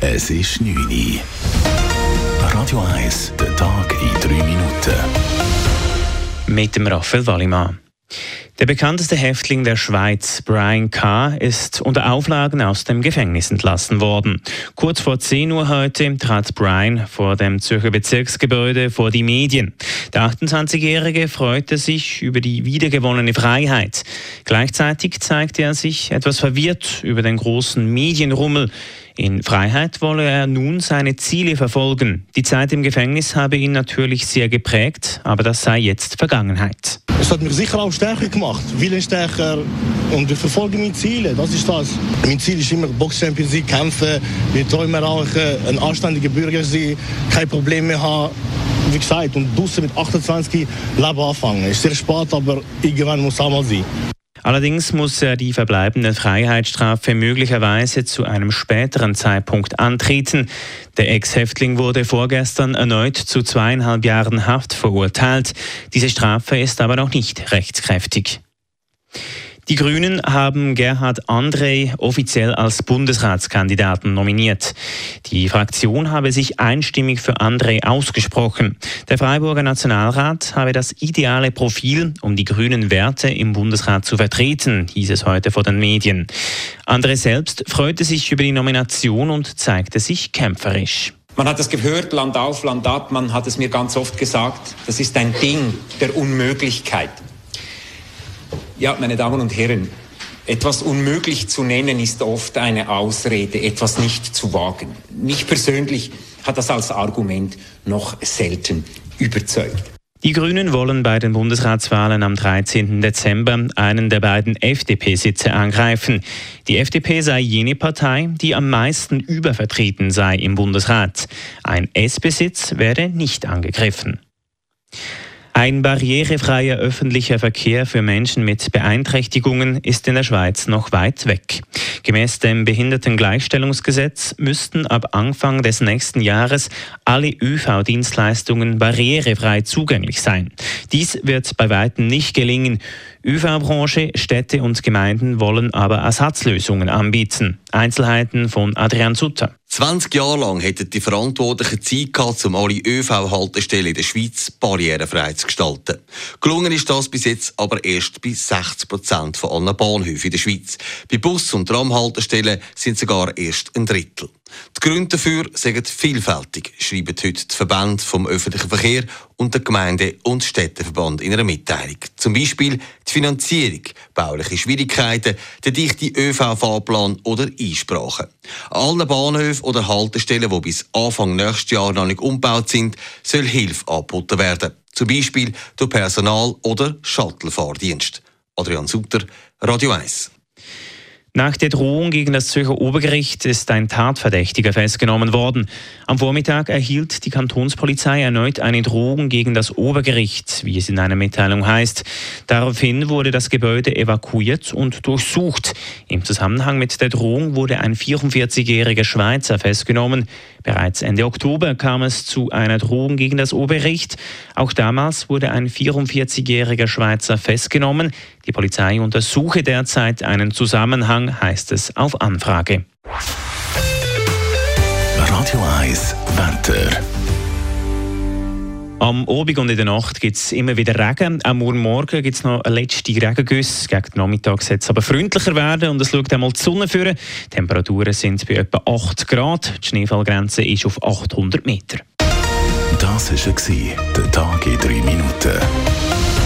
Es ist 9 Uhr. Radio 1, der Tag in 3 Minuten. Mit dem Raphael Wallimann. Der bekannteste Häftling der Schweiz, Brian K., ist unter Auflagen aus dem Gefängnis entlassen worden. Kurz vor 10 Uhr heute trat Brian vor dem Zürcher Bezirksgebäude vor die Medien. Der 28-Jährige freute sich über die wiedergewonnene Freiheit. Gleichzeitig zeigte er sich etwas verwirrt über den großen Medienrummel. In Freiheit wolle er nun seine Ziele verfolgen. Die Zeit im Gefängnis habe ihn natürlich sehr geprägt, aber das sei jetzt Vergangenheit. Es hat mich sicher auch stärker gemacht, willensstärker und ich verfolge meine Ziele, das ist das. Mein Ziel ist immer Box-Champions League, kämpfen, wir träumen auch ein anständiger Bürger sein, keine Probleme haben wie gesagt, und draußen mit 28 Leben anfangen. Ist sehr spät, aber irgendwann muss es auch mal sein. Allerdings muss er die verbleibende Freiheitsstrafe möglicherweise zu einem späteren Zeitpunkt antreten. Der Ex-Häftling wurde vorgestern erneut zu zweieinhalb Jahren Haft verurteilt. Diese Strafe ist aber noch nicht rechtskräftig. Die Grünen haben Gerhard André offiziell als Bundesratskandidaten nominiert. Die Fraktion habe sich einstimmig für André ausgesprochen. Der Freiburger Nationalrat habe das ideale Profil, um die grünen Werte im Bundesrat zu vertreten, hieß es heute vor den Medien. André selbst freute sich über die Nomination und zeigte sich kämpferisch. Man hat es gehört, Land auf, Land ab, man hat es mir ganz oft gesagt, das ist ein Ding der Unmöglichkeit. Ja, meine Damen und Herren, etwas unmöglich zu nennen ist oft eine Ausrede, etwas nicht zu wagen. Mich persönlich hat das als Argument noch selten überzeugt. Die Grünen wollen bei den Bundesratswahlen am 13. Dezember einen der beiden FDP-Sitze angreifen. Die FDP sei jene Partei, die am meisten übervertreten sei im Bundesrat. Ein S-Besitz werde nicht angegriffen. Ein barrierefreier öffentlicher Verkehr für Menschen mit Beeinträchtigungen ist in der Schweiz noch weit weg. Gemäß dem Behindertengleichstellungsgesetz müssten ab Anfang des nächsten Jahres alle ÖV-Dienstleistungen barrierefrei zugänglich sein. Dies wird bei weitem nicht gelingen. ÖV-Branche, Städte und Gemeinden wollen aber Ersatzlösungen anbieten. Einzelheiten von Adrian Sutter. 20 Jahre lang hätten die Verantwortlichen Zeit gehabt, um alle ÖV-Haltestellen in der Schweiz barrierefrei zu gestalten. Gelungen ist das bis jetzt aber erst bei 60 Prozent von allen Bahnhöfen in der Schweiz. Bei Bus- und Tramhaltestellen sind sogar erst ein Drittel. Die Gründe dafür sind vielfältig, schreiben heute die Verbände vom öffentlichen Verkehr und der Gemeinde- und Städteverband in einer Mitteilung. Zum Beispiel die Finanzierung, bauliche Schwierigkeiten, der dichte ÖV-Fahrplan oder Einsprachen. An allen Bahnhöfen oder Haltestellen, die bis Anfang nächstes Jahr noch nicht umgebaut sind, soll Hilfe angeboten werden. Zum Beispiel durch Personal- oder Shuttlefahrdienst. Adrian Sutter, Radio 1. Nach der Drohung gegen das Zürcher Obergericht ist ein Tatverdächtiger festgenommen worden. Am Vormittag erhielt die Kantonspolizei erneut eine Drohung gegen das Obergericht, wie es in einer Mitteilung heißt. Daraufhin wurde das Gebäude evakuiert und durchsucht. Im Zusammenhang mit der Drohung wurde ein 44-jähriger Schweizer festgenommen. Bereits Ende Oktober kam es zu einer Drohung gegen das Obergericht. Auch damals wurde ein 44-jähriger Schweizer festgenommen. Die Polizei untersuche derzeit einen Zusammenhang, heißt es auf Anfrage. Radio 1 Wetter. Am Abend und in der Nacht gibt es immer wieder Regen. Am Morgen gibt es noch eine letzte Regengüsse. Gegen den Nachmittag soll es aber freundlicher werden und es schaut einmal die Sonne führen. Die Temperaturen sind bei etwa 8 Grad. Die Schneefallgrenze ist auf 800 Meter. Das war der Tag in 3 Minuten.